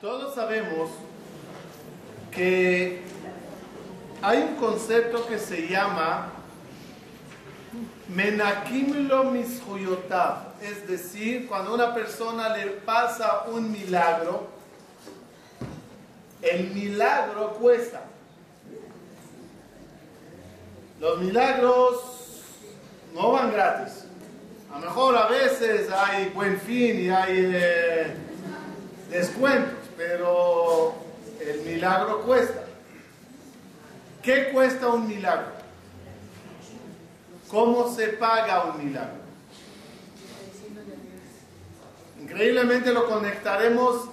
Todos sabemos que hay un concepto que se llama Menakim lo mishuyotav, es decir, cuando una persona le pasa un milagro, el milagro cuesta. Los milagros no van gratis. A lo mejor a veces hay buen fin y hay eh, descuentos, pero el milagro cuesta. ¿Qué cuesta un milagro? ¿Cómo se paga un milagro? Increíblemente lo conectaremos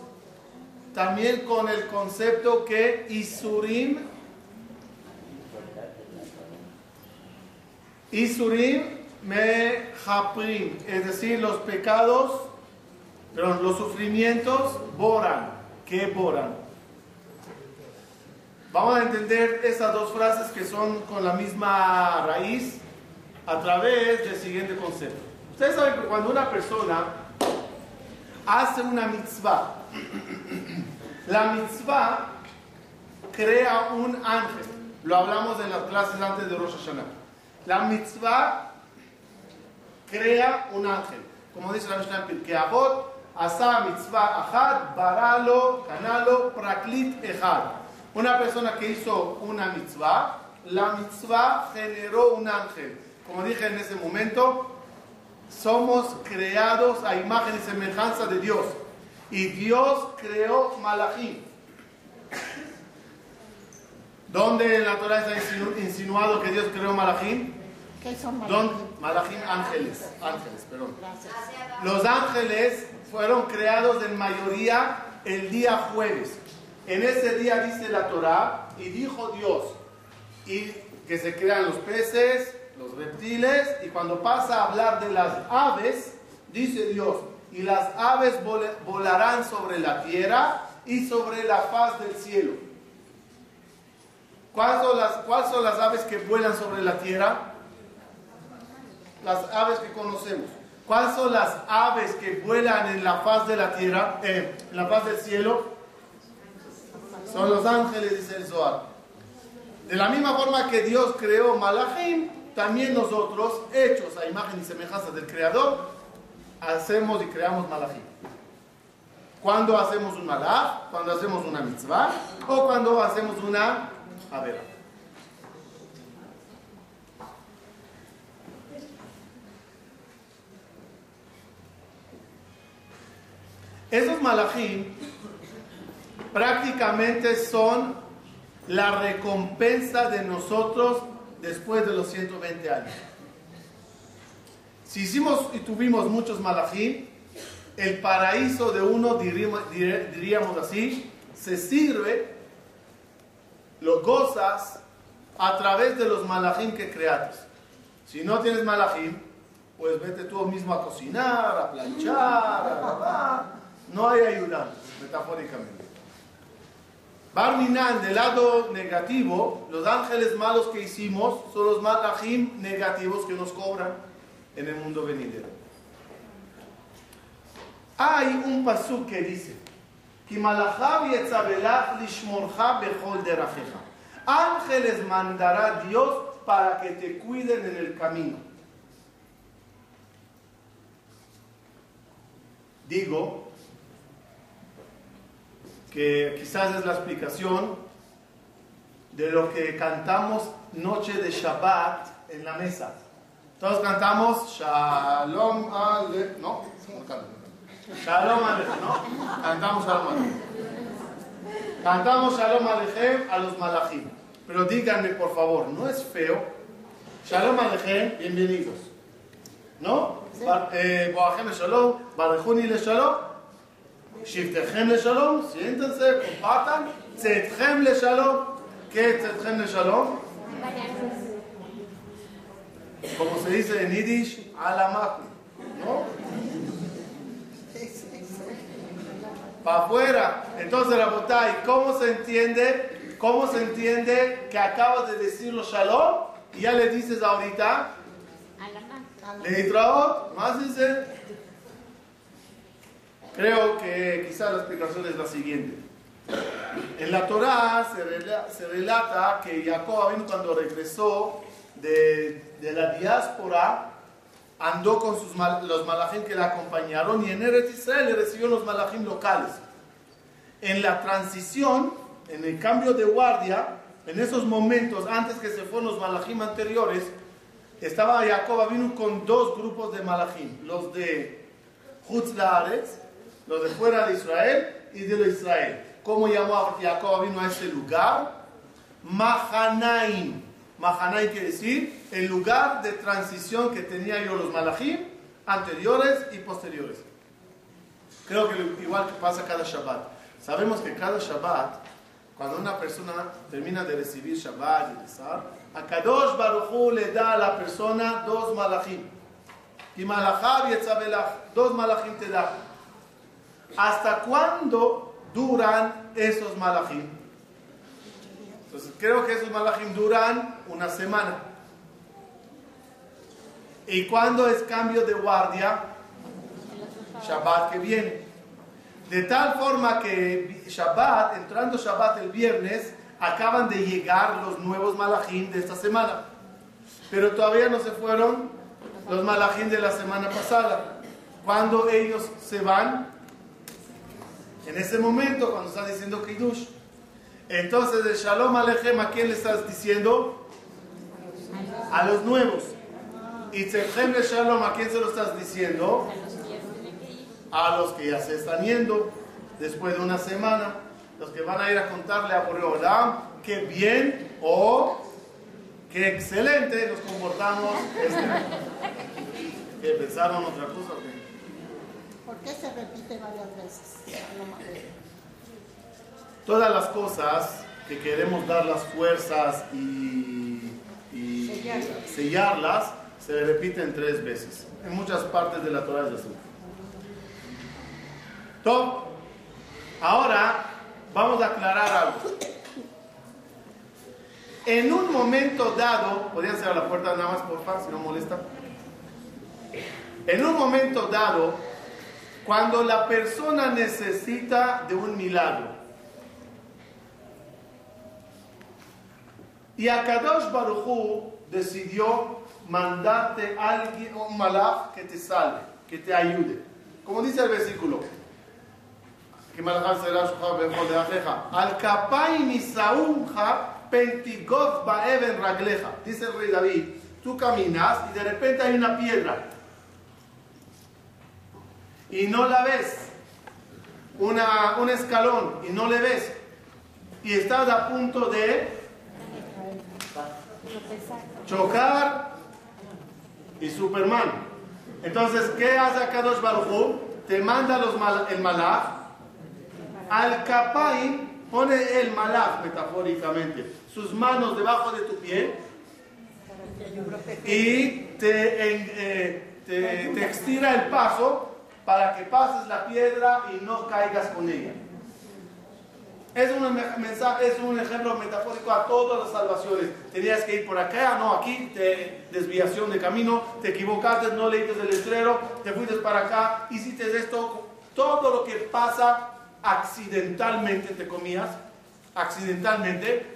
también con el concepto que Isurim, Isurim me japrim, es decir, los pecados, pero los sufrimientos boran. ¿Qué boran? Vamos a entender esas dos frases que son con la misma raíz a través del siguiente concepto. Ustedes saben que cuando una persona hace una mitzvah, la mitzvah crea un ángel. Lo hablamos en las clases antes de Rosh Hashanah. La mitzvah crea un ángel. Como dice la Mishnah que Avot, asa mitzvah ahad, baralo, canalo, praklit echad. Una persona que hizo una mitzvah, la mitzvah generó un ángel. Como dije en ese momento, somos creados a imagen y semejanza de Dios. Y Dios creó malachim. ¿Dónde en la Torah está insinuado que Dios creó malachim? ¿Qué son malachim? Malachim ángeles, ángeles, perdón. Los ángeles fueron creados en mayoría el día jueves. En ese día dice la Torah y dijo Dios y que se crean los peces, los reptiles y cuando pasa a hablar de las aves dice Dios y las aves volarán sobre la tierra y sobre la faz del cielo. ¿Cuáles son las, cuáles son las aves que vuelan sobre la tierra? las aves que conocemos. ¿Cuáles son las aves que vuelan en la faz de la tierra, eh, en la faz del cielo? Son los ángeles, dice el Zohar. De la misma forma que Dios creó Malachim, también nosotros, hechos a imagen y semejanza del Creador, hacemos y creamos Malachim. Cuando hacemos un malach, cuando hacemos una mitzvah o cuando hacemos una avera. Esos malachim prácticamente son la recompensa de nosotros después de los 120 años. Si hicimos y tuvimos muchos malachim, el paraíso de uno, diríamos, así, se sirve, lo gozas a través de los malachim que creaste. Si no tienes malachim, pues vete tú mismo a cocinar, a planchar, a lavar no hay ayudantes, metafóricamente. Barminan, del lado negativo, los ángeles malos que hicimos son los malachim negativos que nos cobran en el mundo venidero. Hay un pasú que dice, Ángeles mandará Dios para que te cuiden en el camino. Digo, que quizás es la explicación de lo que cantamos noche de Shabbat en la mesa. Todos cantamos Shalom Aleichem, ¿no? Shalom Aleichem, ¿no? Cantamos Shalom Aleichem. Cantamos Shalom Aleichem a los malachim. Pero díganme, por favor, ¿no es feo? Shalom Aleichem, bienvenidos. ¿No? Eh, Boahem Shalom, Barejuni le Shalom. שבטיכם לשלום, siéntense, compartan, צאתכם לשלום, ¿qué es צאתכם לשלום? Como se dice en Yiddish, alamaku, ¿no? Para afuera. Entonces, Rabotay, ¿cómo se entiende? ¿Cómo se entiende que acabas de decirlo shalom y ya le dices ahorita? Le traot, más dice Creo que quizá la explicación es la siguiente. En la Torá se, relata, que Jacob cuando regresó de, de, la diáspora andó con sus, los malachim que le acompañaron y en Eretz Israel le recibió los malachim locales. En la transición, en el cambio de guardia, en esos momentos, antes que se fueron los malachim anteriores, estaba Jacob vino con dos grupos de malachim, los de Hutz los de fuera de Israel y de lo Israel. ¿Cómo llamó Jacob vino a ese lugar? Mahanaim. Mahanaim quiere decir el lugar de transición que tenía yo los malachim anteriores y posteriores. Creo que igual que pasa cada Shabbat. Sabemos que cada Shabbat, cuando una persona termina de recibir Shabbat y rezar, a Kadosh Baruchu le da a la persona dos malachim. Y malachab y dos malachim te da. ¿Hasta cuándo duran esos malachim? Entonces creo que esos malachim duran una semana. ¿Y cuándo es cambio de guardia? Shabbat que viene. De tal forma que Shabbat, entrando Shabbat el viernes, acaban de llegar los nuevos malachim de esta semana. Pero todavía no se fueron los malachim de la semana pasada. Cuando ellos se van, en ese momento, cuando estás diciendo Kiddush, entonces el Shalom Alechem, ¿a quién le estás diciendo? A los nuevos. Y Tzechem le Shalom, ¿a quién se lo estás diciendo? A los que ya se están yendo después de una semana. Los que van a ir a contarle a Boreolam qué bien o qué excelente nos comportamos este ¿Qué pensaron otra cosa? ¿Por qué se repite varias veces? Todas las cosas que queremos dar las fuerzas y, sellarlas. se repiten tres veces. En muchas partes de la Torah es así. Top. Ahora vamos a aclarar algo. En un momento dado, podrían cerrar la puerta nada más por favor, si no molesta. En un momento dado, cuando la persona necesita de un milagro. Y Akadosh Baruchu decidió mandarte a alguien, un malach que te salve, que te ayude. Como dice el versículo, que al kapai nisaunja pentigov baeben ragleja. Dice el rey David, tú caminas y de repente hay una piedra y no la ves, una, un escalón y no le ves, y estás a punto de chocar y Superman. Entonces, ¿qué hace Kadosh Baruj Te manda los el malach, al kapain pone el malach metafóricamente, sus manos debajo de tu pie y te, eh, te, te estira el paso para que pases la piedra y no caigas con ella. Es un, mensaje, es un ejemplo metafórico a todas las salvaciones. Tenías que ir por acá, no aquí, te, desviación de camino, te equivocaste, no leíste el letrero, te fuiste para acá, hiciste esto. Todo lo que pasa accidentalmente, te comías, accidentalmente.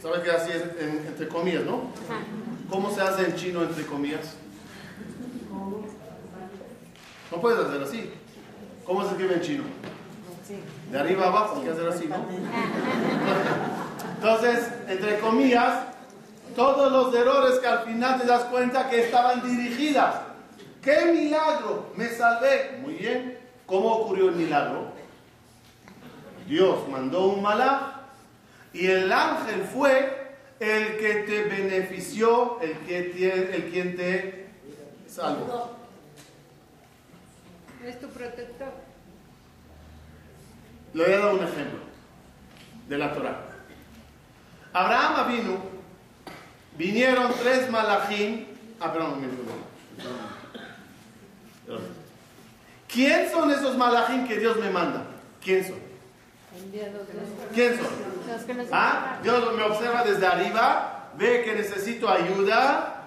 ¿Sabes qué así es entre comillas, no? ¿Cómo se hace en chino entre comillas? No puedes hacer así. ¿Cómo se escribe en chino? De arriba abajo, hay que hacer así, ¿no? Entonces, entre comillas, todos los errores que al final te das cuenta que estaban dirigidas. ¡Qué milagro! Me salvé. Muy bien. ¿Cómo ocurrió el milagro? Dios mandó un malá y el ángel fue el que te benefició, el, que el quien te salvó. Es tu protector. Le voy a dar un ejemplo de la Torah. Abraham vino, vinieron tres malachim. Ah, perdón, ¿Quién son esos malachim que Dios me manda? ¿Quién son? ¿Quién son? Ah, Dios me observa desde arriba, ve que necesito ayuda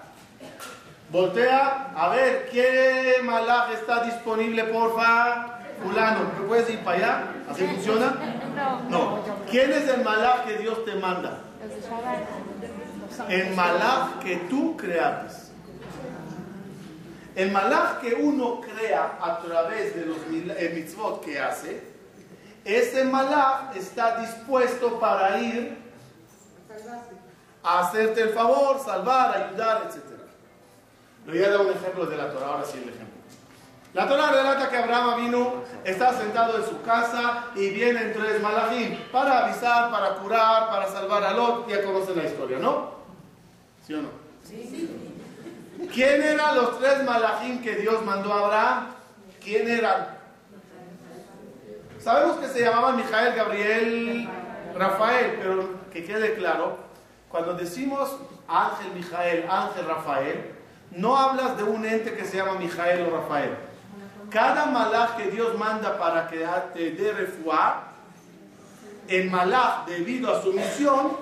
Voltea, a ver, ¿qué malaj está disponible, porfa? Fulano, ¿me puedes ir para allá? ¿Así funciona? No. ¿Quién es el malaj que Dios te manda? El malaj que tú creaste. El malaj que uno crea a través de los eh, mitzvot que hace, ese malaj está dispuesto para ir a hacerte el favor, salvar, ayudar, etc. Le voy a dar un ejemplo de la Torah, ahora sí el ejemplo. La Torah relata que Abraham vino, está sentado en su casa y vienen tres malajim para avisar, para curar, para salvar a Lot. Ya conocen la historia, ¿no? ¿Sí o no? Sí. ¿Quién eran los tres malajim que Dios mandó a Abraham? ¿Quién eran? Sabemos que se llamaban Mijael, Gabriel, Rafael, pero que quede claro, cuando decimos ángel Mijael, ángel Rafael, no hablas de un ente que se llama Mijael o Rafael. Cada malaj que Dios manda para que te dé refuá, el malaj, debido a su misión,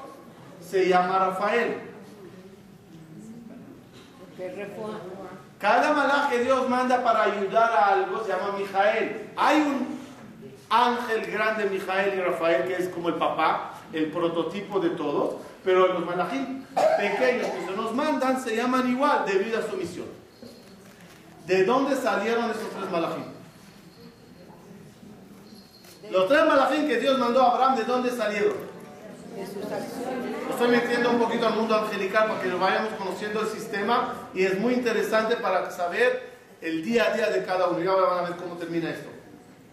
se llama Rafael. Cada malaj que Dios manda para ayudar a algo se llama Mijael. Hay un ángel grande, Mijael y Rafael, que es como el papá, el prototipo de todos, pero los malajim pequeños que se nos mandan se llaman igual debido a su misión. ¿De dónde salieron esos tres malajim? Los tres malajim que Dios mandó a Abraham, ¿de dónde salieron? Estoy metiendo un poquito al mundo angelical para que lo vayamos conociendo el sistema y es muy interesante para saber el día a día de cada uno. Y ahora van a ver cómo termina esto.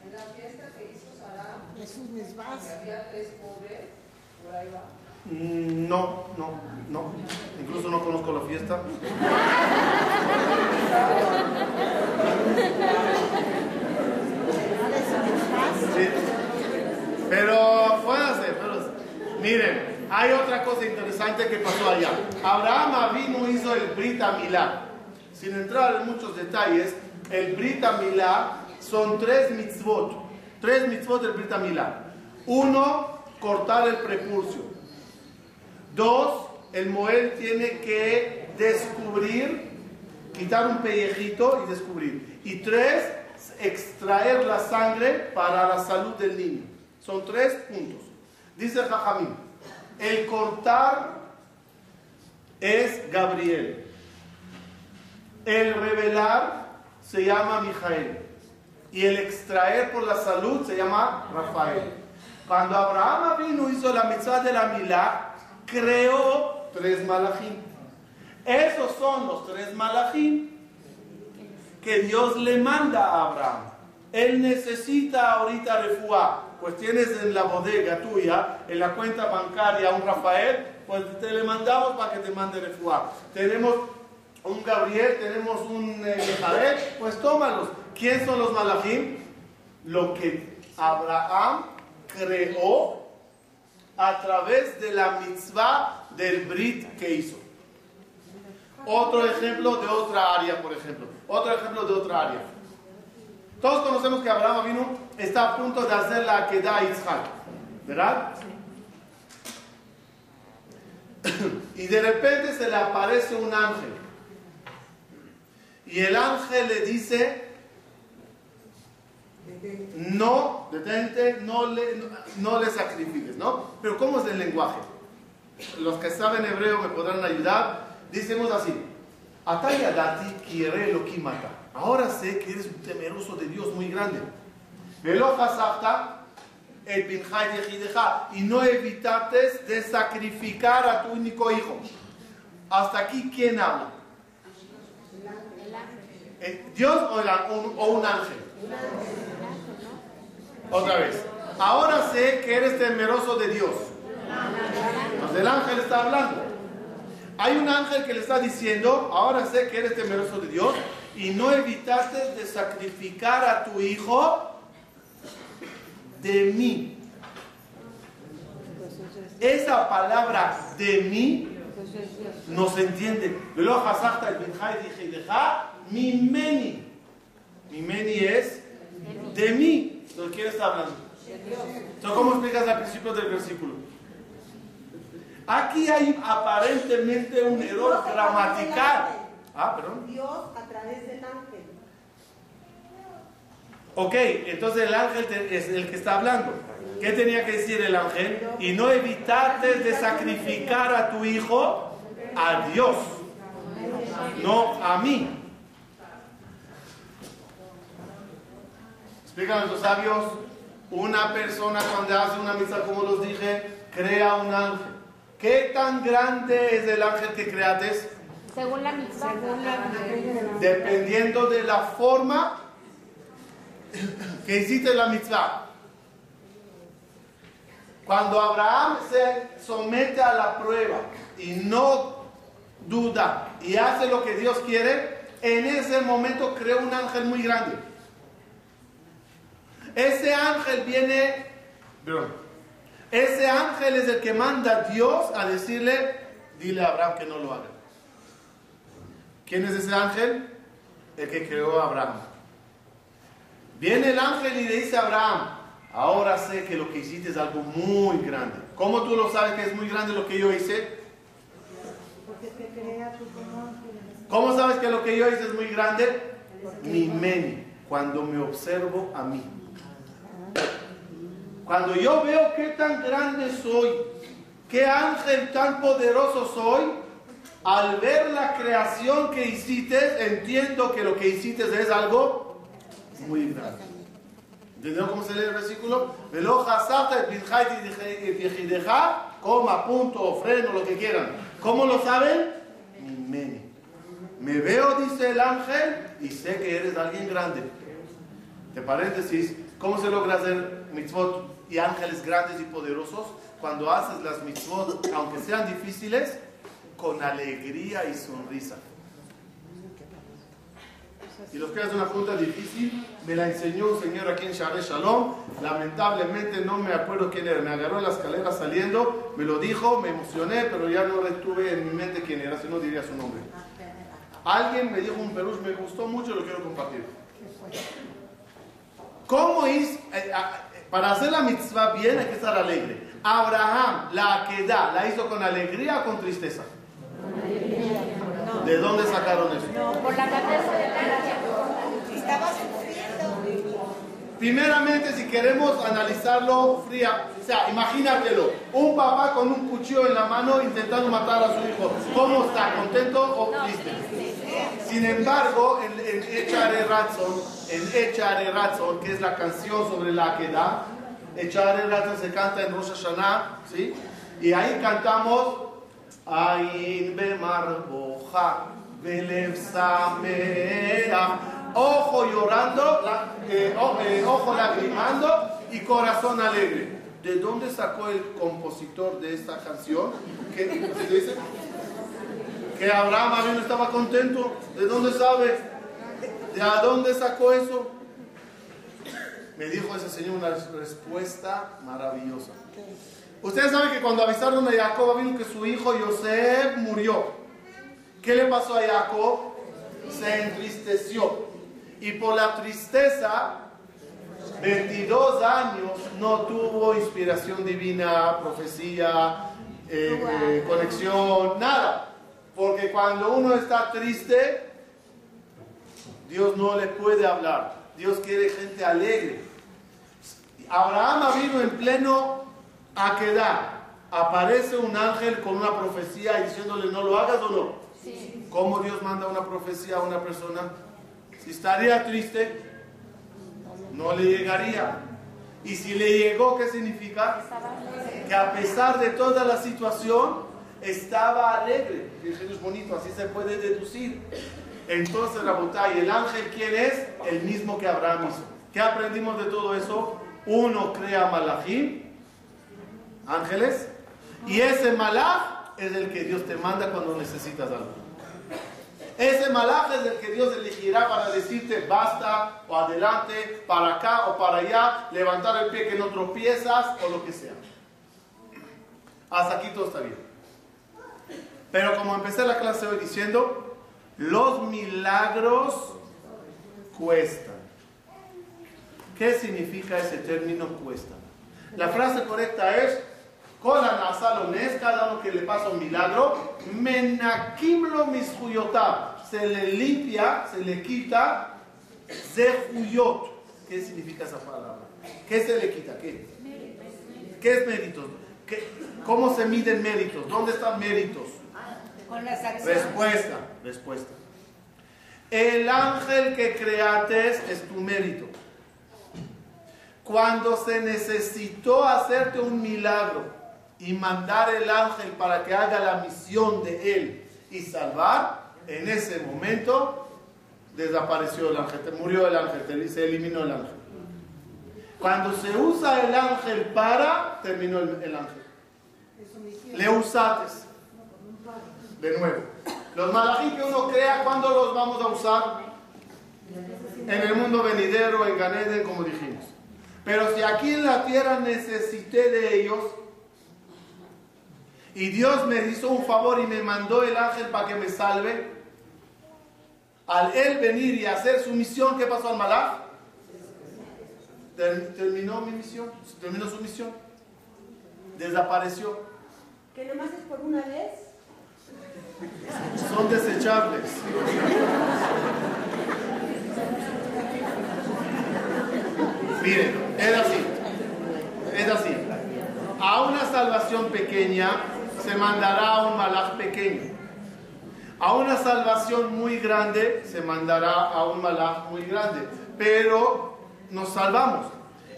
En la fiesta que hizo Sara, Jesús había tres pobres, Mm, no, no, no. Incluso no conozco la fiesta. Sí. Pero puede Miren, hay otra cosa interesante que pasó allá. Abraham vino hizo el Brit Milá. Sin entrar en muchos detalles, el Brit Milá son tres mitzvot. Tres mitzvot del Brit Milá. Uno, cortar el prepulcio. Dos, el Moel tiene que descubrir, quitar un pellejito y descubrir. Y tres, extraer la sangre para la salud del niño. Son tres puntos. Dice Jajamín, el cortar es Gabriel. El revelar se llama Mijael. Y el extraer por la salud se llama Rafael. Cuando Abraham vino hizo la mitzvah de la Milá, creó tres malachim. Esos son los tres malachim que Dios le manda a Abraham. Él necesita ahorita refuá pues tienes en la bodega tuya, en la cuenta bancaria un Rafael, pues te le mandamos para que te mande refuá. Tenemos un Gabriel, tenemos un eh, pues tómalos. ¿Quién son los malachim? Lo que Abraham creó a través de la mitzvah del Brit que hizo. Otro ejemplo de otra área, por ejemplo. Otro ejemplo de otra área. Todos conocemos que Abraham vino, está a punto de hacer la queda a Isaac, ¿verdad? y de repente se le aparece un ángel. Y el ángel le dice, no, detente, no le, no, le sacrifiques, ¿no? Pero ¿cómo es el lenguaje? Los que saben hebreo me podrán ayudar. Decimos así, Atayadati quiere lo que mata. Ahora sé que eres un temeroso de Dios muy grande. el y no evitaste de sacrificar a tu único hijo. Hasta aquí, ¿quién habla? Eh, ¿Dios o, un ángel? Otra vez. Ahora sé que eres temeroso de Dios. Pues el ángel está hablando. Hay un ángel que le está diciendo, ahora sé que eres temeroso de Dios y no evitaste de sacrificar a tu hijo de mí. Esa palabra de mí no se entiende. Mi meni. Mi meni es de mí. ¿De quién está hablando? Entonces, ¿cómo explicas al principio del versículo? Aquí hay aparentemente un error gramatical. Ah, perdón. Dios a través del ángel. Ok, entonces el ángel es el que está hablando. ¿Qué tenía que decir el ángel? Y no evitarte de sacrificar a tu hijo a Dios, no a mí. Explican los sabios, una persona cuando hace una misa, como los dije, crea un ángel. ¿Qué tan grande es el ángel que creates? Según la mitzvah. Dependiendo de la forma que hiciste la mitzvah. Cuando Abraham se somete a la prueba y no duda y hace lo que Dios quiere, en ese momento crea un ángel muy grande. Ese ángel viene, perdón, ese ángel es el que manda a Dios a decirle, dile a Abraham que no lo haga. ¿Quién es ese ángel? El que creó a Abraham. Viene el ángel y le dice a Abraham, ahora sé que lo que hiciste es algo muy grande. ¿Cómo tú lo sabes que es muy grande lo que yo hice? ¿Cómo sabes que lo que yo hice es muy grande? Mi meni, cuando me observo a mí. Cuando yo veo qué tan grande soy, qué ángel tan poderoso soy, al ver la creación que hiciste, entiendo que lo que hiciste es algo muy grande. ¿Entendieron cómo se lee el versículo? Velo coma, punto, freno, lo que quieran. ¿Cómo lo saben? Mi meni. Me veo, dice el ángel, y sé que eres alguien grande. De paréntesis, ¿cómo se logra hacer mitzvot y ángeles grandes y poderosos? Cuando haces las mitzvot, aunque sean difíciles, con alegría y sonrisa. Y los que hacen una pregunta difícil, me la enseñó un señor aquí en Share Shalom. Lamentablemente no me acuerdo quién era. Me agarró en la escalera saliendo, me lo dijo, me emocioné, pero ya no retuve en mi mente quién era, si no diría su nombre. Alguien me dijo un perush, me gustó mucho, lo quiero compartir. ¿Cómo es? eh, ah, para hacer la mitzvah bien hay que estar alegre. Abraham, la que da, ¿la hizo con alegría o con tristeza? ¿De dónde sacaron eso? Por la naturaleza del ángel. Estaba sufriendo. Primeramente, si queremos analizarlo fría, o sea, imagínatelo, un papá con un cuchillo en la mano intentando matar a su hijo, ¿cómo está? ¿Contento o triste? Sin embargo, en, en Echare Ratzon, en Echare Ratzon, que es la canción sobre la que da, Echare Ratzon se canta en Rosh Hashanah, ¿sí? Y ahí cantamos, Ain bemarboja, belev sameach, ojo llorando, eh, eh, ojo lagrimando y corazón alegre. ¿De dónde sacó el compositor de esta canción? ¿Qué, ¿qué se dice? Que Abraham Avinu estaba contento. ¿De dónde sabe? ¿De a dónde sacó eso? Me dijo ese señor una respuesta maravillosa. Ustedes saben que cuando avisaron a Jacob Avinu que su hijo Yosef murió, ¿qué le pasó a Jacob? Se entristeció. Y por la tristeza, 22 años no tuvo inspiración divina, profecía, eh, eh, conexión, nada. Porque cuando uno está triste, Dios no le puede hablar. Dios quiere gente alegre. Abraham vino en pleno aquedad. Aparece un ángel con una profecía diciéndole no lo hagas o no. Sí. ¿Cómo Dios manda una profecía a una persona? Si estaría triste, no le llegaría. Y si le llegó, ¿qué significa? Que a pesar de toda la situación, estaba alegre. Dije, es bonito, así se puede deducir. Entonces, Rabotay, ¿el ángel quién es? El mismo que Abraham hizo. ¿Qué aprendimos de todo eso? Uno crea malachim, ángeles, y ese malach es el que Dios te manda cuando necesitas algo. Ese malaj es el que Dios elegirá para decirte basta o adelante, para acá o para allá, levantar el pie que no tropiezas o lo que sea. Hasta aquí todo está bien. Pero como empecé la clase hoy diciendo, los milagros cuestan. ¿Qué significa ese término cuesta? La frase correcta es, Kola nasalones, cada uno que le pasa un milagro, menakimlo mis juyotab, se le limpia, se le quita Zehuyot. ¿Qué significa esa palabra? ¿Qué se le quita? ¿Qué? ¿Qué es méritos? ¿Qué- ¿Cómo se miden méritos? ¿Dónde están méritos? Con las acciones. Respuesta, respuesta. El ángel que creates es tu mérito. Cuando se necesitó hacerte un milagro y mandar el ángel para que haga la misión de él y salvar, en ese momento desapareció el ángel, te- murió el ángel, se eliminó el ángel. Cuando se usa el ángel para, terminó el, el ángel. Le usates. De nuevo. Los malají que uno crea, ¿cuándo los vamos a usar? En el mundo venidero, en Ganeden, como dijimos. Pero si aquí en la tierra necesité de ellos, y Dios me hizo un favor y me mandó el ángel para que me salve, al él venir y hacer su misión, ¿qué pasó al malaj? Ter- Terminó mi misión, terminó su misión. Desapareció. Que nomás es por una vez. Son desechables. Miren, es así. Es así. A una salvación pequeña se mandará a un malaj pequeño. A una salvación muy grande se mandará a un malaj muy grande. Pero nos salvamos.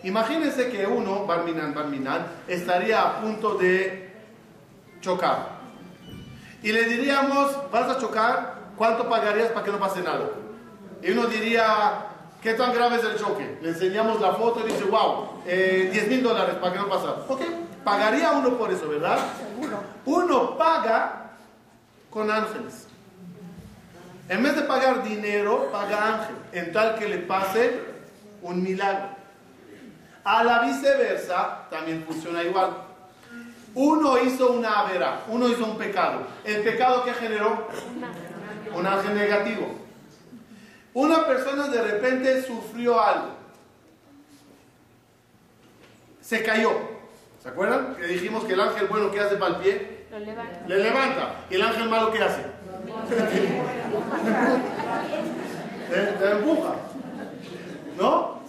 Imagínense que uno, Barminan, Barminan, estaría a punto de chocar. Y le diríamos, vas a chocar, ¿cuánto pagarías para que no pase nada? Y uno diría, ¿qué tan grave es el choque? Le enseñamos la foto y dice, wow, eh, 10 mil dólares para que no pase. Ok, pagaría uno por eso, ¿verdad? Seguro. Uno paga con ángeles. En vez de pagar dinero, paga ángel, en tal que le pase un milagro. A la viceversa, también funciona igual. Uno hizo una avera, uno hizo un pecado. ¿El pecado que generó? Un ángel negativo. Una persona de repente sufrió algo. Se cayó. ¿Se acuerdan? Que dijimos que el ángel bueno que hace para el pie, Lo levanta. le levanta. ¿Y el ángel malo qué hace? te, empuja. ¿No?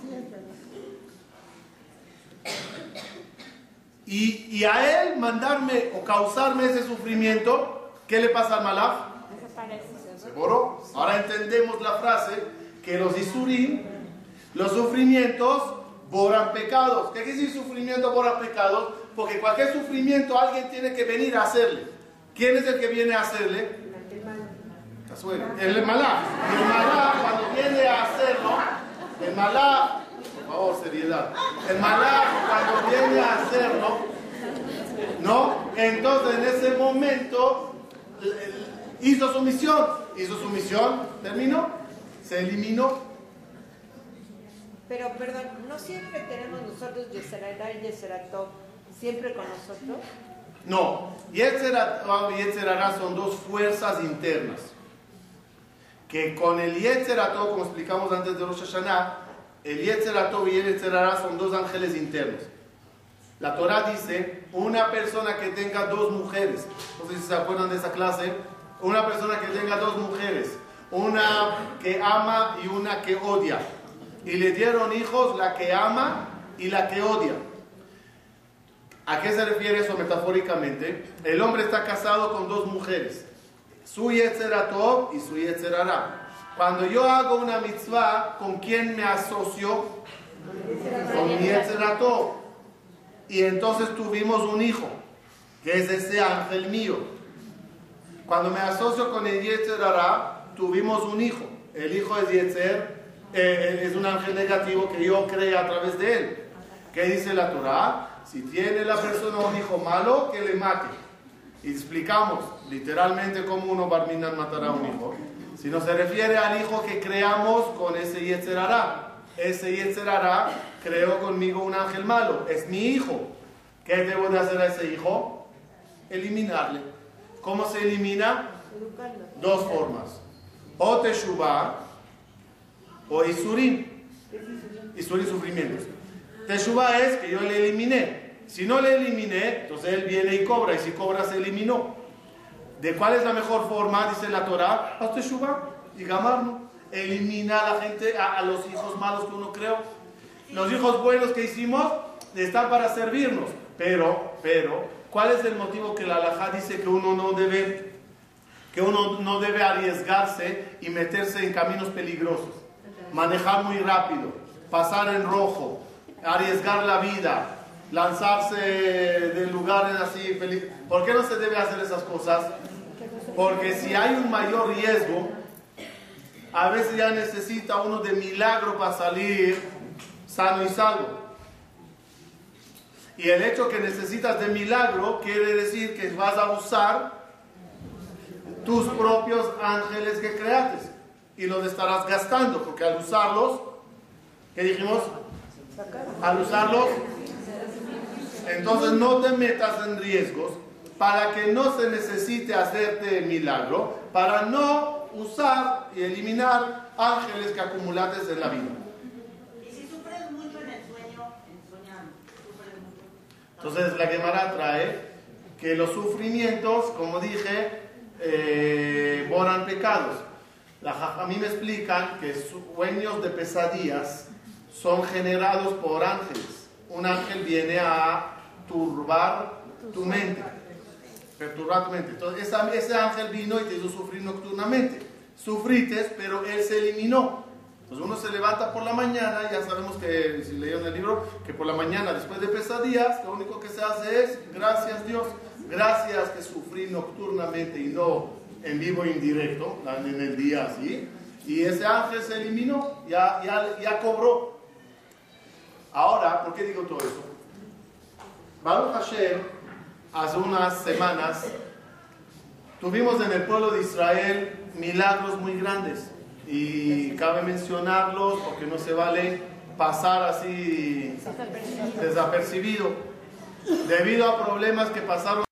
Y, y a él mandarme o causarme ese sufrimiento, ¿qué le pasa al? Desaparece. Se borró. Ahora entendemos la frase que los isurim, los sufrimientos, borran pecados. ¿Qué quiere decir sufrimiento borra pecados? Porque cualquier sufrimiento alguien tiene que venir a hacerle. ¿Quién es el que viene a hacerle? El malá. Y el malá, cuando viene a hacerlo, el por favor, seriedad. El malá, cuando viene a hacerlo, ¿no? Entonces, en ese momento, hizo su misión. Hizo su misión, terminó, se eliminó. Pero, perdón, ¿no siempre tenemos nosotros Yeserara y Yeseratov siempre con nosotros? No, Yetzerah y Yetzerará son dos fuerzas internas. Que con el Yetzerato, como explicamos antes de Rosh Hashanah, el Yetzerato y el Yetzerará son dos ángeles internos. La Torah dice, una persona que tenga dos mujeres, no sé si se acuerdan de esa clase, una persona que tenga dos mujeres, una que ama y una que odia. Y le dieron hijos la que ama y la que odia. ¿A qué se refiere eso metafóricamente? El hombre está casado con dos mujeres, su Yetzeratov y su Yetzerará. Cuando yo hago una mitzvah, ¿con quién me asocio? Con mi Yetzeratov. Y entonces tuvimos un hijo, que es ese ángel mío. Cuando me asocio con el Yetzerará, tuvimos un hijo. El hijo es Yetzer, eh, es un ángel negativo que yo creé a través de él. ¿Qué dice la Torah? Si tiene la persona un hijo malo, que le mate. Y explicamos literalmente cómo uno barminan matará a un hijo. Si no se refiere al hijo que creamos con ese Yetzerará. Ese Yetzerará creó conmigo un ángel malo. Es mi hijo. ¿Qué debo de hacer a ese hijo? Eliminarle. ¿Cómo se elimina? Dos formas. O Teshuvah o Isurim. Isurim sufrimientos. Teshuvah es que yo le eliminé. Si no le eliminé, entonces él viene y cobra. Y si cobra, se eliminó. ¿De cuál es la mejor forma? Dice la Torah. Haz Teshuvah. y gamarnos. Elimina a la gente, a, a los hijos malos que uno creó. Los hijos buenos que hicimos están para servirnos. Pero, pero, ¿cuál es el motivo que la alajá dice que uno no debe, que uno no debe arriesgarse y meterse en caminos peligrosos? Manejar muy rápido, pasar en rojo, arriesgar la vida, lanzarse de lugares así. peli- ¿Por qué no se debe hacer esas cosas? Porque si hay un mayor riesgo, a veces ya necesita uno de milagro para salir sano y salvo. Y el hecho que necesitas de milagro quiere decir que vas a usar tus propios ángeles que creaste y los estarás gastando, porque al usarlos, ¿qué dijimos? Al usarlos, entonces no te metas en riesgos para que no se necesite hacerte milagro, para no usar y eliminar ángeles que acumulaste en la vida. Y si sufres mucho en el sueño, en soñando, sufres mucho. Entonces la Gemara trae que los sufrimientos, como dije, eh, borran pecados. La Jajamí me explican que sueños de pesadillas son generados por ángeles. Un ángel viene a turbar tu mente, perturbar tu mente. Entonces ese ángel vino y te hizo sufrir nocturnamente. Sufrites, pero él se eliminó. Entonces uno se levanta por la mañana, ya sabemos que, si leyeron el libro, que por la mañana después de pesadillas, lo único que se hace es, gracias Dios, gracias que sufrí nocturnamente y no en vivo e indirecto, en el día así. Y ese ángel se eliminó, ya, ya, ya cobró. Ahora, ¿por qué digo todo eso? Baruch Hashem, hace unas semanas, tuvimos en el pueblo de Israel milagros muy grandes. Y cabe mencionarlos porque no se vale pasar así desapercibido. Debido a problemas que pasaron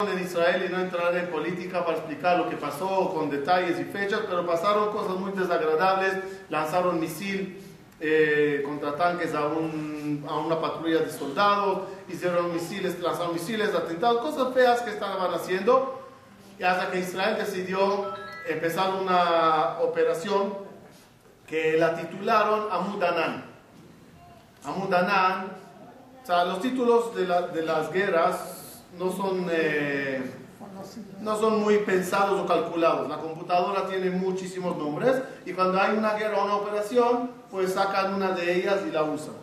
en Israel y no entrar en política para explicar lo que pasó con detalles y fechas, pero pasaron cosas muy desagradables, lanzaron misil eh, contra tanques a, un- a una patrulla de soldados, hicieron misiles, lanzaron misiles, atentados, cosas feas que estaban haciendo, hasta que Israel decidió empezar una operación que la titularon Amudanan. Amudanan, o sea, los títulos de las guerras no son, eh, no son muy pensados o calculados. La computadora tiene muchísimos nombres y cuando hay una guerra o una operación, pues sacan una de ellas y la usan.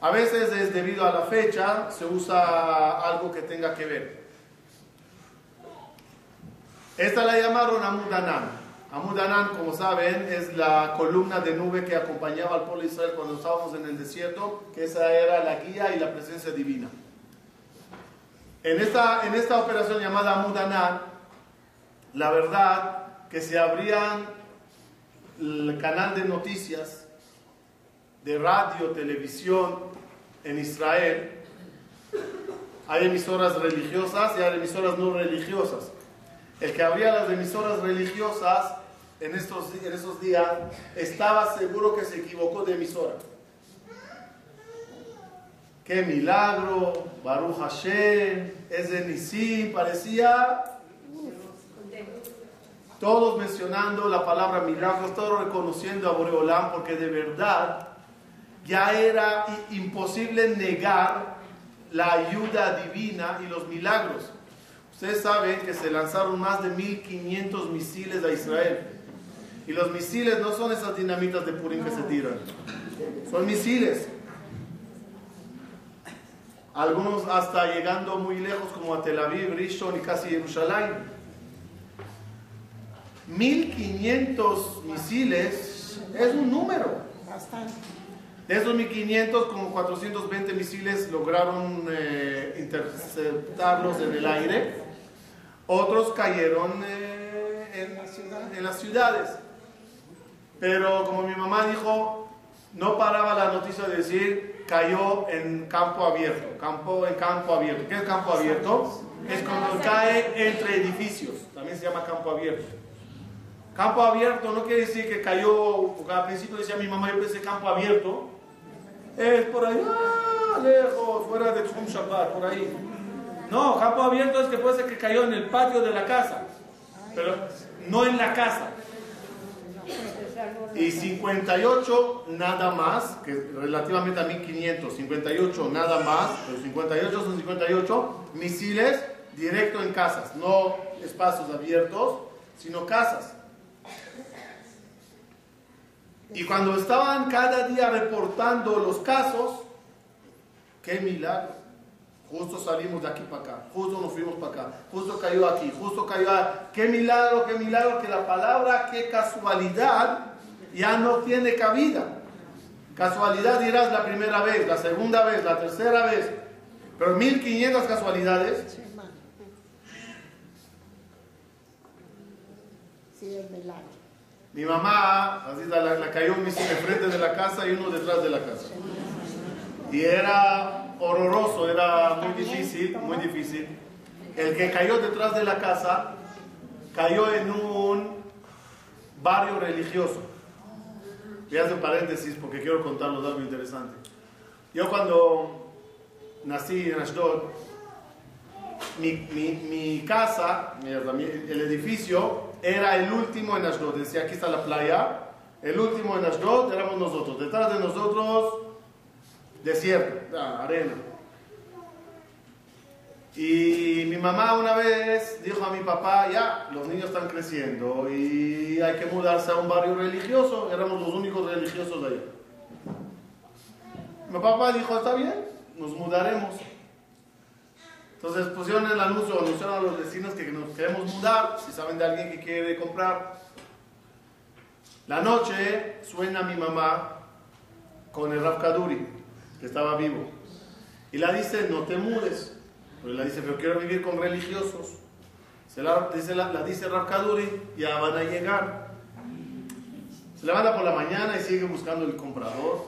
A veces es debido a la fecha, se usa algo que tenga que ver. Esta la llamaron Amudanan. Amudanan, como saben, es la columna de nube que acompañaba al pueblo de Israel cuando estábamos en el desierto, que esa era la guía y la presencia divina. En esta, en esta operación llamada Amudanan, la verdad que se abrían el canal de noticias, de radio, televisión en Israel, hay emisoras religiosas y hay emisoras no religiosas. El que abría las emisoras religiosas en, estos, en esos días estaba seguro que se equivocó de emisora. Qué milagro, Baruch Hashem, es de Nisi, parecía todos mencionando la palabra milagro, todos reconociendo a Boreolam, porque de verdad ya era imposible negar la ayuda divina y los milagros. Ustedes saben que se lanzaron más de 1500 misiles a Israel. Y los misiles no son esas dinamitas de Purim que se tiran. Son misiles. Algunos hasta llegando muy lejos como a Tel Aviv, Rishon y casi Jerusalén. 1500 misiles es un número. Bastante. De esos 1500, como 420 misiles lograron eh, interceptarlos en el aire. Otros cayeron eh, en, en las ciudades. Pero como mi mamá dijo, no paraba la noticia de decir cayó en campo abierto. Campo en campo abierto. ¿Qué es campo abierto? Es cuando cae entre edificios. También se llama campo abierto. Campo abierto no quiere decir que cayó, porque al principio decía mi mamá, yo pensé campo abierto. Es por ahí, ah, lejos, fuera de Tzum Shabbat, por ahí. No, campo abierto es que puede ser que cayó en el patio de la casa, pero no en la casa. Y 58 nada más, que relativamente a 1500, 58 nada más, pero 58 son 58 misiles directo en casas, no espacios abiertos, sino casas. Y cuando estaban cada día reportando los casos, qué milagro. Justo salimos de aquí para acá, justo nos fuimos para acá, justo cayó aquí, justo cayó aquí. Qué milagro, qué milagro que la palabra, qué casualidad ya no tiene cabida. Casualidad dirás la primera vez, la segunda vez, la tercera vez, pero 1500 casualidades. Sí, es. Mi mamá, así la, la cayó enfrente de la casa y uno detrás de la casa. Y era horroroso, era muy difícil, muy difícil. El que cayó detrás de la casa cayó en un barrio religioso. Voy a hacer paréntesis porque quiero contarles algo interesante. Yo cuando nací en Ashdod, mi, mi, mi casa, el edificio, era el último en Ashdod. Decía, aquí está la playa. El último en Ashdod éramos nosotros. Detrás de nosotros, desierto, ah, arena. Y mi mamá una vez dijo a mi papá, ya, los niños están creciendo y hay que mudarse a un barrio religioso. Éramos los únicos religiosos de ahí. Mi papá dijo, está bien, nos mudaremos. Entonces pusieron el anuncio, anunciaron a los vecinos que nos queremos mudar, si saben de alguien que quiere comprar. La noche suena mi mamá con el Rav Kaduri, que estaba vivo. Y la dice, no te mudes. Pero la dice, pero quiero vivir con religiosos. Se la dice, la, dice Rav Kaduri, ya van a llegar. Se levanta por la mañana y sigue buscando el comprador.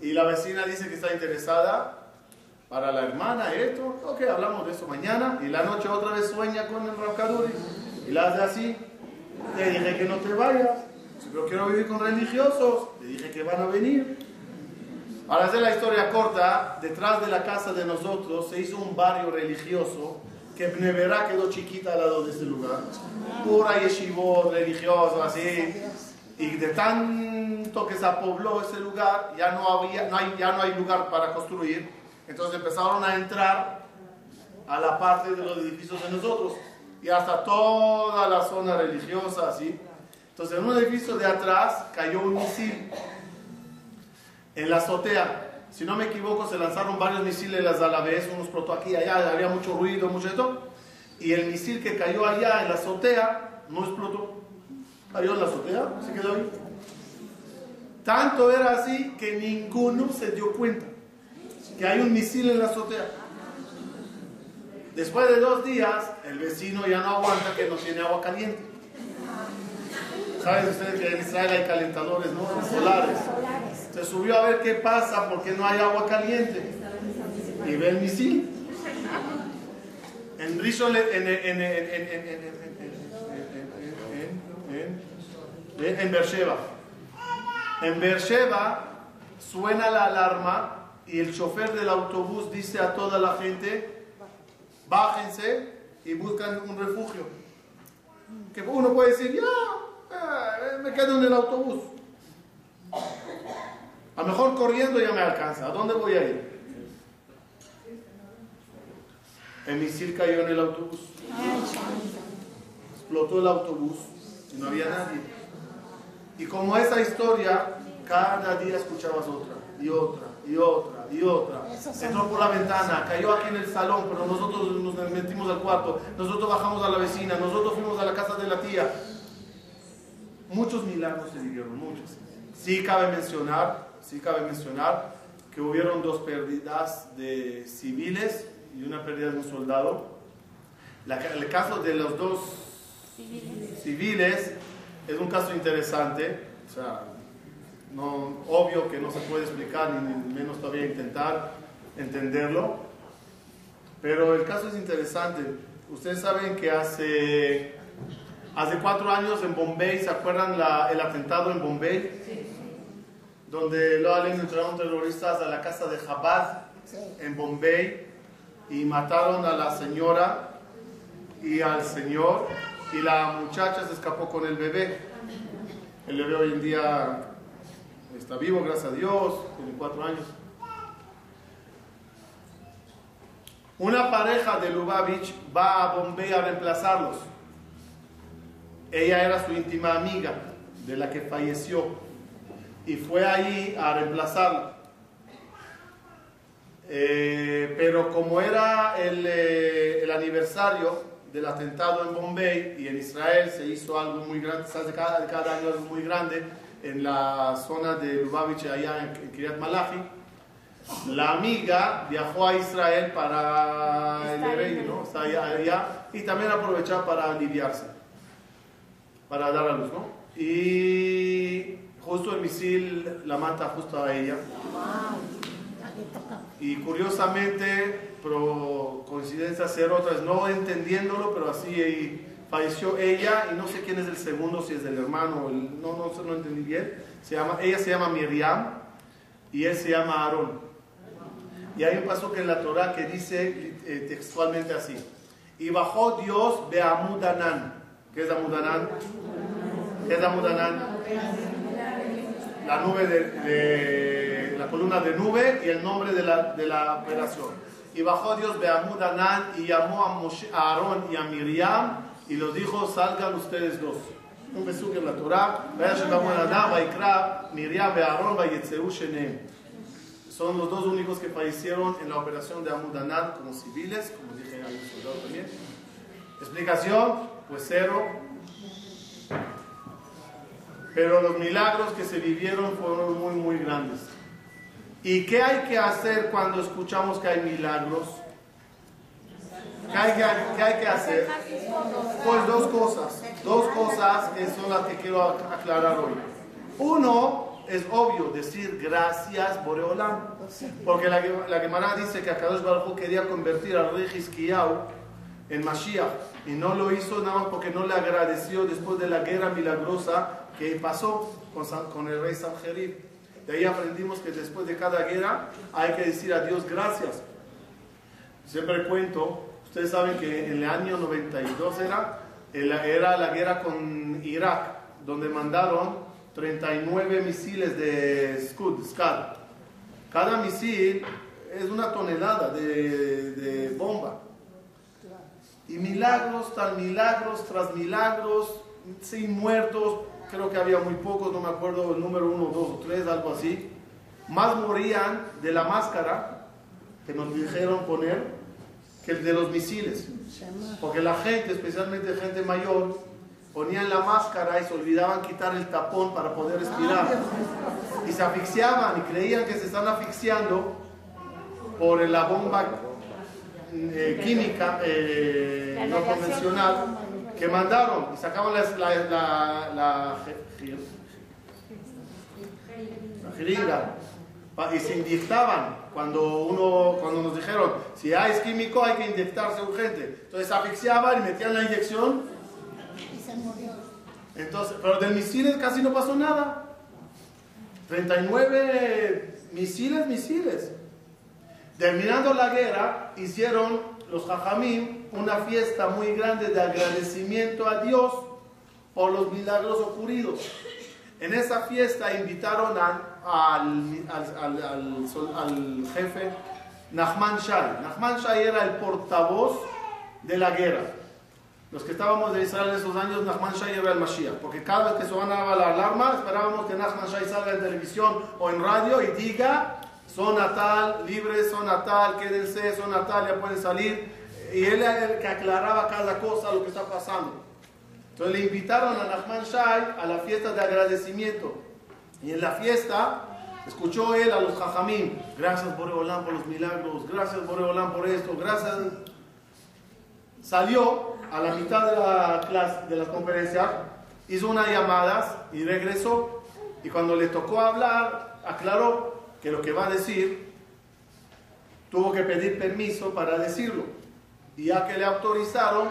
Y la vecina dice que está interesada para la hermana, esto. Ok, hablamos de eso mañana. Y la noche otra vez sueña con el Rav Kaduri. Y la hace así. Le dije que no te vayas. Pero quiero vivir con religiosos. Le dije que van a venir. Para hacer la historia corta, detrás de la casa de nosotros se hizo un barrio religioso que Bneverá quedó chiquita al lado de ese lugar. Pura yeshivot, religioso, así. Y de tanto que se pobló ese lugar, ya no, había, no hay, ya no hay lugar para construir. Entonces empezaron a entrar a la parte de los edificios de nosotros y hasta toda la zona religiosa, así. Entonces en un edificio de atrás cayó un misil en la azotea. Si no me equivoco, se lanzaron varios misiles a la vez, uno explotó aquí y allá, había mucho ruido, mucho todo. Y el misil que cayó allá en la azotea no explotó. Cayó en la azotea, se quedó ahí. Tanto era así que ninguno se dio cuenta que hay un misil en la azotea. Después de dos días, el vecino ya no aguanta que no tiene agua caliente. ¿Saben ustedes que en Israel hay calentadores ¿no? solares? Se subió a ver qué pasa porque no hay agua caliente. Y ve el misil. En Rizol, en, en, en, en Beersheba. En Beersheba suena la alarma y el chofer del autobús dice a toda la gente, bájense y buscan un refugio. Que uno puede decir, ya, me quedo en el autobús. A lo mejor corriendo ya me alcanza. ¿A dónde voy a ir? El misil cayó en el autobús. Explotó el autobús y no había nadie. Y como esa historia, cada día escuchabas otra, y otra, y otra, y otra. Entró por la ventana, cayó aquí en el salón, pero nosotros nos metimos al cuarto, nosotros bajamos a la vecina, nosotros fuimos a la casa de la tía. Muchos milagros se vivieron, muchos. Sí cabe mencionar, sí cabe mencionar que hubieron dos pérdidas de civiles y una pérdida de un soldado. La- el caso de los dos civiles es un caso interesante, o sea, no, obvio que no se puede explicar ni menos todavía intentar entenderlo, pero el caso es interesante. Ustedes saben que hace, hace cuatro años en Bombay, ¿se acuerdan la- el atentado en Bombay? Donde lo entraron terroristas a la casa de Chabad Sí. en Bombay y mataron a la señora y al señor y la muchacha se escapó con el bebé. Le ve hoy en día, está vivo, gracias a Dios, tiene cuatro años. Una pareja de Lubavitch va a Bombay a reemplazarlos. Ella era su íntima amiga, de la que falleció, y fue allí a reemplazarla. Eh, pero como era el, eh, el aniversario del atentado en Bombay y en Israel se hizo algo muy grande, se hace cada, cada año algo muy grande en la zona de Lubavitch, allá en, en Kiryat Malachi, la amiga viajó a Israel para el evento, el- ¿no? Está allá, allá, y también aprovechar para aliviarse, para dar a luz, ¿no? Y justo el misil la mata justo a ella. Y curiosamente, por coincidencia ser otras, no entendiéndolo, pero así falleció ella y no sé quién es el segundo, si es el hermano, el- no, no, no entendí bien. Se llama, ella se llama Miriam y él se llama Aarón. Y hay un paso que en la Torah que dice eh, textualmente así. Y bajó Dios de Amudanán. ¿Qué es Amudanán? ¿Qué es Amudanán? La nube de, de- la columna de nube y el nombre de la, de la operación. Y bajó Dios de Amudanán y llamó a, a Aarón y a Miriam y los dijo, salgan ustedes dos. Un besuque en la Torah. Miriam Aarón. Son los dos únicos que fallecieron en la operación de Amudanán como civiles, como dije hay un soldado también. Explicación, pues cero. Pero los milagros que se vivieron fueron muy, muy grandes. ¿Y qué hay que hacer cuando escuchamos que hay milagros? ¿Qué hay que, hay que hacer? Pues dos cosas. Dos cosas que son las que quiero ac- aclarar hoy. Uno es obvio decir gracias Boreolam. Porque la, la Gemara dice que Akadosh Baruj quería convertir al rey Hizkiyahu en Mashiach. Y no lo hizo nada más porque no le agradeció después de la guerra milagrosa que pasó con, el rey Sanjerib. De ahí aprendimos que después de cada guerra hay que decir a Dios gracias. Siempre cuento, ustedes saben que en el año 92 era, era la guerra con Irak, donde mandaron 39 misiles de Scud, Scud. Cada misil es una tonelada de, de bomba. Y milagros tras milagros tras milagros, sin muertos, creo que había muy pocos, no me acuerdo el número uno, dos o tres, algo así. Más morían de la máscara que nos dijeron poner que el de los misiles. Porque la gente, especialmente gente mayor, ponían la máscara y se olvidaban quitar el tapón para poder respirar. Y se asfixiaban y creían que se están asfixiando por la bomba eh, química eh, no convencional que mandaron y sacaban la, la, la, la jeringa. Y se inyectaban cuando uno cuando nos dijeron si hay químico hay que inyectarse urgente. Entonces asfixiaban y metían la inyección. Y se murió. entonces pero del misiles casi no pasó nada. 39 misiles misiles. Terminando la guerra hicieron los jajamim una fiesta muy grande de agradecimiento a Dios por los milagros ocurridos en esa fiesta invitaron a- al, al- al- al jefe Nachman Shai. Nachman Shai era el portavoz de la guerra. Los que estábamos de Israel en esos años, Nachman Shai era el Mashiach. Porque cada vez que sonaba la alarma, esperábamos que Nachman Shai salga en televisión o en radio y diga, zona tal, libre, zona tal, quédense, zona tal, ya pueden salir. Y él era el que aclaraba cada cosa, lo que está pasando. Entonces le invitaron a Nachman Shai a la fiesta de agradecimiento. Y en la fiesta escuchó él a los jajamín, gracias Boreolán por los milagros, gracias Boreolán por esto, gracias. Salió a la mitad de la clase, de la conferencia, hizo unas llamadas y regresó. Y cuando le tocó hablar, aclaró que lo que va a decir, tuvo que pedir permiso para decirlo. Y ya que le autorizaron,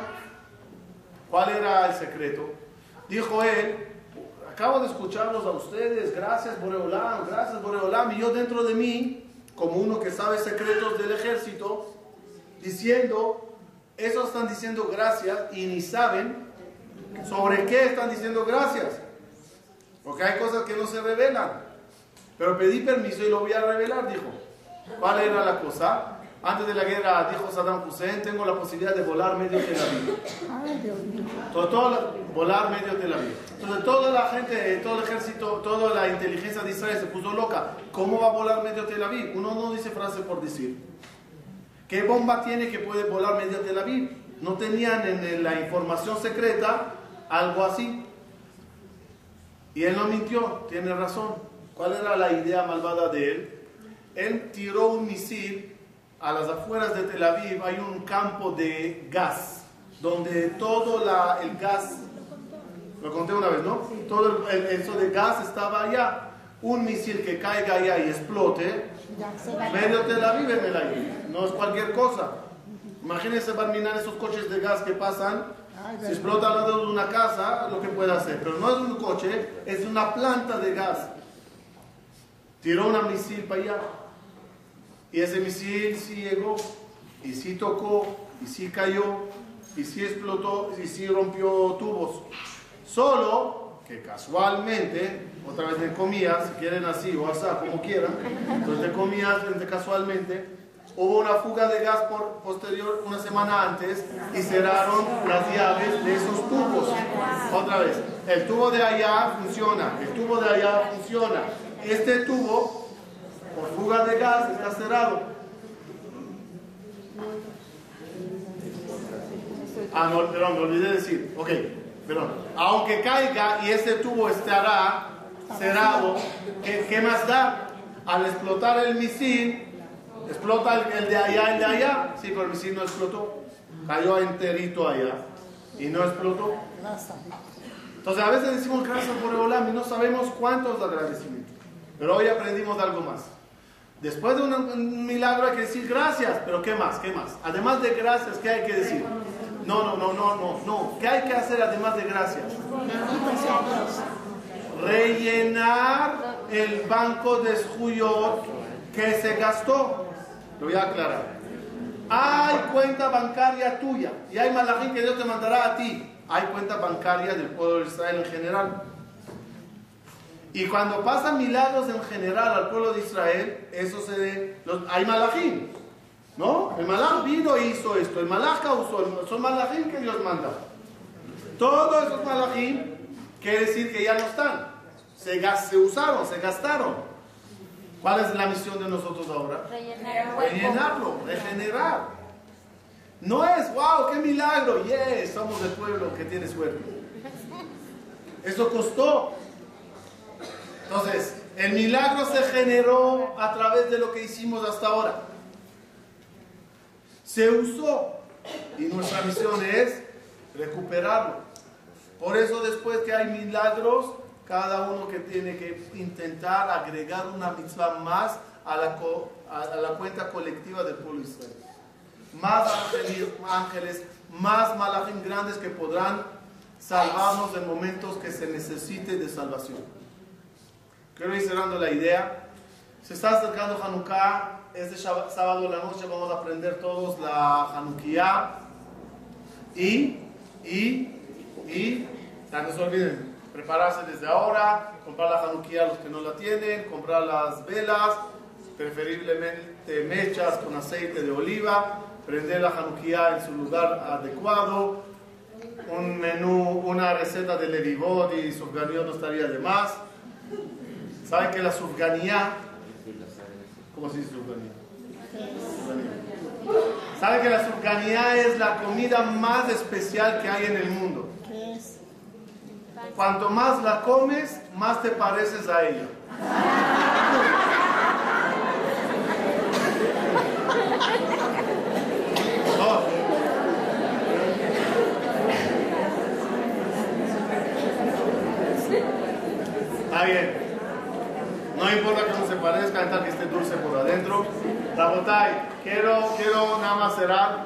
¿Cuál era el secreto? Dijo él, acabo de escucharlos a ustedes, gracias Boreolam, gracias Boreolam, y yo dentro de mí, como uno que sabe secretos del ejército, diciendo, esos están diciendo gracias y ni saben sobre qué están diciendo gracias. Porque hay cosas que no se revelan. Pero pedí permiso y lo voy a revelar, dijo. ¿Cuál era la cosa? Antes de la guerra dijo Saddam Hussein, tengo la posibilidad de volar medio Tel Aviv. Ay, Dios mío. Todo, todo la- volar medio Tel Aviv. Entonces toda la gente, todo el ejército, toda la inteligencia de Israel se puso loca. ¿Cómo va a volar medio Tel Aviv? Uno no dice frase por decir. ¿Qué bomba tiene que puede volar medio Tel Aviv? No tenían en la información secreta algo así. Y él no mintió, tiene razón. ¿Cuál era la idea malvada de él? Él tiró un misil a las afueras de Tel Aviv, hay un campo de gas, donde todo la- el gas, lo conté una vez, ¿no? Todo el, eso de gas estaba allá. Un misil que caiga allá y explote, medio Tel Aviv en el aire. No es cualquier cosa. Imagínense Barminan esos coches de gas que pasan. Si explota al lado de una casa, lo que puede hacer. Pero no es un coche, es una planta de gas. Tiró una misil para allá. Y ese misil sí llegó, y sí tocó, y sí cayó, y sí explotó, y sí rompió tubos. Solo que casualmente, otra vez de comillas, si quieren así o así, como quieran, entonces de comillas, casualmente, hubo una fuga de gas por, posterior una semana antes y cerraron las llaves de esos tubos. Otra vez, el tubo de allá funciona, el tubo de allá funciona. Este tubo, por fuga de gas, está cerrado. Ah, no, perdón, me olvidé de decir. Ok, perdón. Aunque caiga y ese tubo estará cerrado, ¿qué, más da? Al explotar el misil, explota el, el de allá, el de allá. Sí, pero el misil no explotó. Cayó enterito allá y no explotó. Entonces a veces decimos gracias por Olam y no sabemos cuántos agradecimientos. Pero hoy aprendimos algo más. Después de un, un milagro hay que decir gracias, pero ¿qué más? ¿Qué más? Además de gracias, ¿qué hay que decir? No, no, no, no, no, no. ¿Qué hay que hacer además de gracias? Rellenar el banco de Shuyot que se gastó. Lo voy a aclarar. Hay cuenta bancaria tuya y hay malajín que Dios te mandará a ti. Hay cuenta bancaria del pueblo de Israel en general. Y cuando pasan milagros en general al pueblo de Israel, eso se los- hay malajín. ¿No? El malaj vino e hizo esto. El malaj causó. Son malajín que Dios manda. Todos esos malajín quiere decir que ya no están. Se, gas- se usaron, se gastaron. ¿Cuál es la misión de nosotros ahora? Rellenar rellenarlo, regenerar. No es, wow, qué milagro, yes, somos el pueblo que tiene suerte. Eso costó. Entonces, el milagro se generó a través de lo que hicimos hasta ahora. Se usó y nuestra misión es recuperarlo. Por eso después que hay milagros, cada uno que tiene que intentar agregar una mitzvah más a la, cuenta colectiva del pueblo de Israel. Más ángeles, ángeles más malachim grandes que podrán salvarnos en momentos que se necesite de salvación. Quiero ir cerrando la idea. Se está acercando Hanukkah. Este sábado en la noche vamos a aprender todos la Hanukkah. Y, y, y, ya no se olviden, prepararse desde ahora, comprar la Hanukkah a los que no la tienen, comprar las velas, preferiblemente mechas con aceite de oliva, prender la Hanukkah en su lugar adecuado, un menú, una receta de levivot y sufganiyot no estaría de más. ¿Saben que la sufganía, ¿cómo se dice sufganía? ¿Saben que la sufganía es la comida más especial que hay en el mundo? Cuanto más la comes, más te pareces a ella. Oh. Está bien. No importa cómo se parezca, que esté dulce por adentro. Rabotai, quiero, quiero nada más cerrar.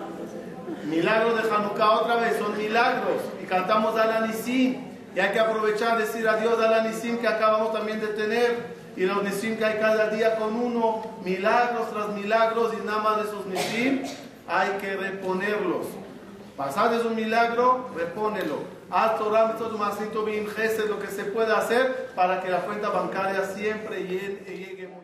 Milagros de Hanukkah otra vez, son milagros. Y cantamos Alanisim. Y hay que aprovechar, decir adiós al Anisim que acabamos también de tener. Y los Nisim que hay cada día con uno. Milagros tras milagros. Y nada más de esos Nisim hay que reponerlos. Pasar de un milagro, repónelo. Haz Torah, mitzvot, masito, bien, lo que se pueda hacer para que la cuenta bancaria siempre llegue muy